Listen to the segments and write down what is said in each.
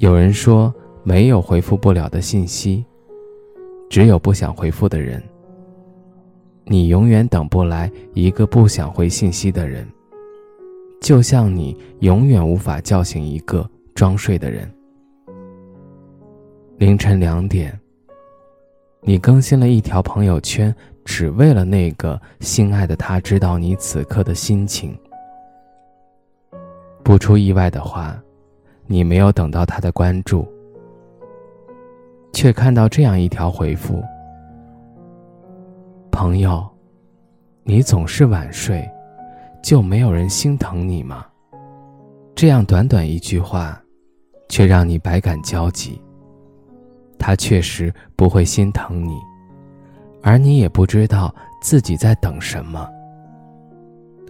有人说，没有回复不了的信息，只有不想回复的人。你永远等不来一个不想回信息的人，就像你永远无法叫醒一个装睡的人。凌晨两点，你更新了一条朋友圈，只为了那个心爱的他知道你此刻的心情。不出意外的话。你没有等到他的关注，却看到这样一条回复：“朋友，你总是晚睡，就没有人心疼你吗？”这样短短一句话，却让你百感交集。他确实不会心疼你，而你也不知道自己在等什么。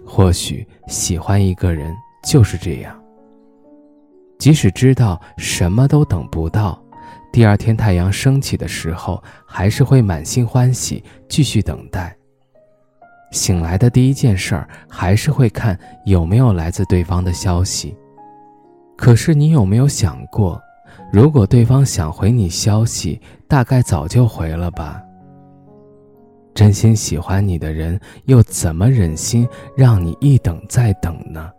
或许喜欢一个人就是这样。即使知道什么都等不到，第二天太阳升起的时候，还是会满心欢喜继续等待。醒来的第一件事儿，还是会看有没有来自对方的消息。可是你有没有想过，如果对方想回你消息，大概早就回了吧？真心喜欢你的人，又怎么忍心让你一等再等呢？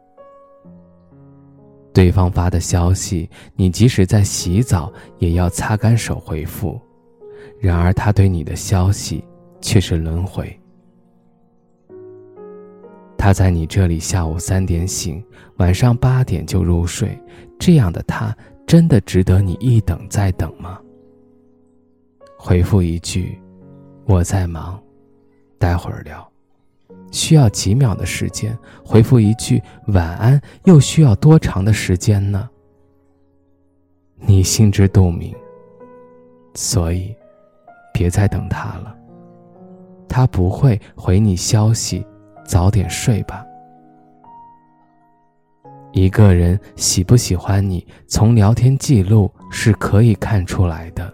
对方发的消息，你即使在洗澡也要擦干手回复；然而他对你的消息却是轮回。他在你这里下午三点醒，晚上八点就入睡，这样的他真的值得你一等再等吗？回复一句：“我在忙，待会儿聊。”需要几秒的时间回复一句晚安，又需要多长的时间呢？你心知肚明，所以别再等他了。他不会回你消息，早点睡吧。一个人喜不喜欢你，从聊天记录是可以看出来的。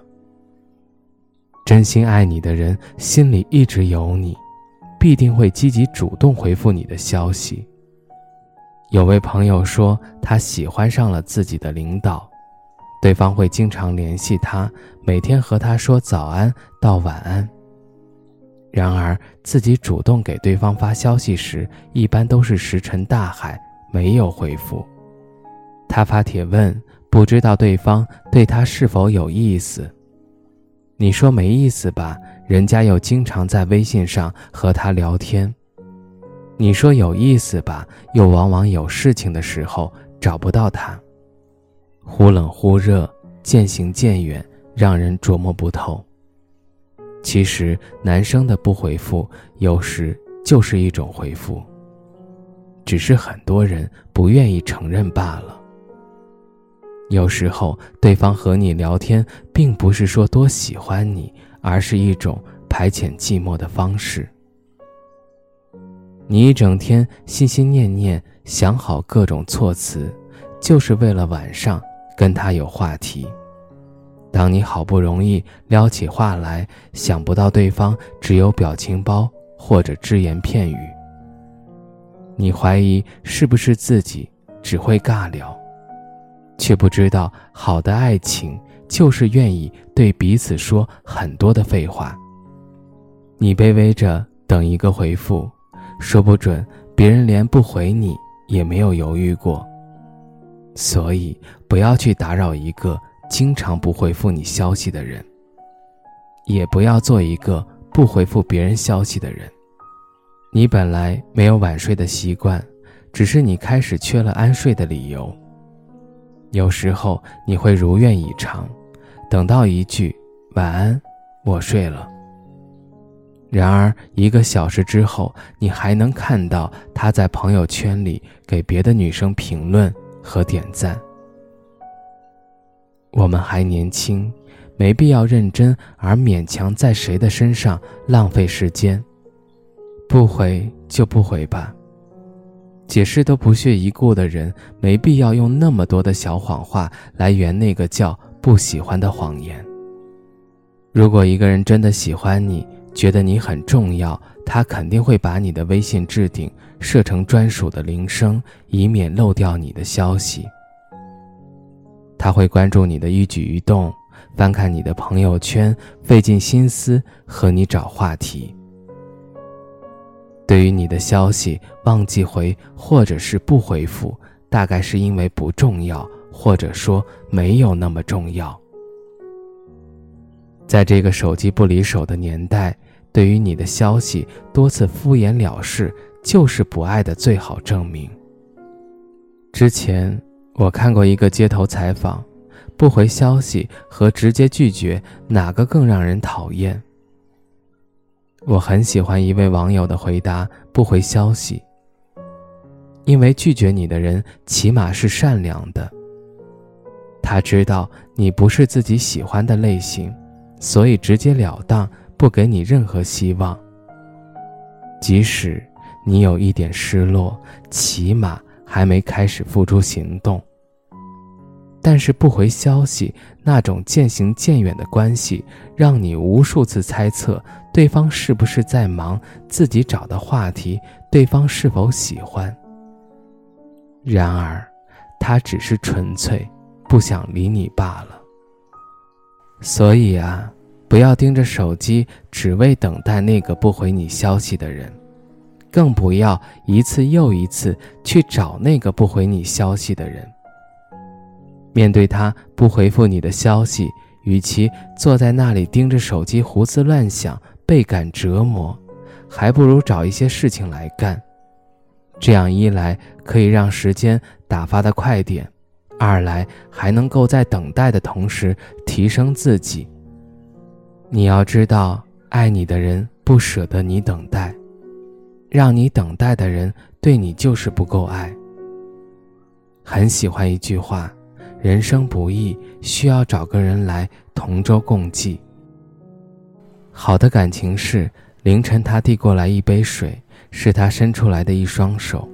真心爱你的人，心里一直有你。必定会积极主动回复你的消息。有位朋友说，他喜欢上了自己的领导，对方会经常联系他，每天和他说早安到晚安。然而，自己主动给对方发消息时，一般都是石沉大海，没有回复。他发帖问，不知道对方对他是否有意思。你说没意思吧？人家又经常在微信上和他聊天，你说有意思吧？又往往有事情的时候找不到他，忽冷忽热，渐行渐远，让人琢磨不透。其实男生的不回复，有时就是一种回复，只是很多人不愿意承认罢了。有时候对方和你聊天，并不是说多喜欢你。而是一种排遣寂寞的方式。你一整天心心念念想好各种措辞，就是为了晚上跟他有话题。当你好不容易撩起话来，想不到对方只有表情包或者只言片语，你怀疑是不是自己只会尬聊，却不知道好的爱情。就是愿意对彼此说很多的废话。你卑微着等一个回复，说不准别人连不回你也没有犹豫过。所以不要去打扰一个经常不回复你消息的人，也不要做一个不回复别人消息的人。你本来没有晚睡的习惯，只是你开始缺了安睡的理由。有时候你会如愿以偿。等到一句“晚安，我睡了”，然而一个小时之后，你还能看到他在朋友圈里给别的女生评论和点赞。我们还年轻，没必要认真而勉强在谁的身上浪费时间。不回就不回吧。解释都不屑一顾的人，没必要用那么多的小谎话来圆那个叫不喜欢的谎言。如果一个人真的喜欢你，觉得你很重要，他肯定会把你的微信置顶设成专属的铃声，以免漏掉你的消息。他会关注你的一举一动，翻看你的朋友圈，费尽心思和你找话题。对于你的消息忘记回或者是不回复，大概是因为不重要，或者说没有那么重要。在这个手机不离手的年代，对于你的消息多次敷衍了事，就是不爱的最好证明。之前我看过一个街头采访，不回消息和直接拒绝哪个更让人讨厌？我很喜欢一位网友的回答：“不回消息，因为拒绝你的人起码是善良的。他知道你不是自己喜欢的类型，所以直截了当，不给你任何希望。即使你有一点失落，起码还没开始付出行动。但是不回消息，那种渐行渐远的关系，让你无数次猜测。”对方是不是在忙自己找的话题？对方是否喜欢？然而，他只是纯粹不想理你罢了。所以啊，不要盯着手机，只为等待那个不回你消息的人，更不要一次又一次去找那个不回你消息的人。面对他不回复你的消息，与其坐在那里盯着手机胡思乱想。倍感折磨，还不如找一些事情来干。这样一来可以让时间打发的快点，二来还能够在等待的同时提升自己。你要知道，爱你的人不舍得你等待，让你等待的人对你就是不够爱。很喜欢一句话：人生不易，需要找个人来同舟共济。好的感情是凌晨他递过来一杯水，是他伸出来的一双手。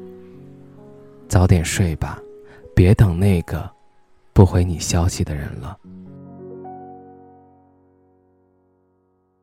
早点睡吧，别等那个不回你消息的人了。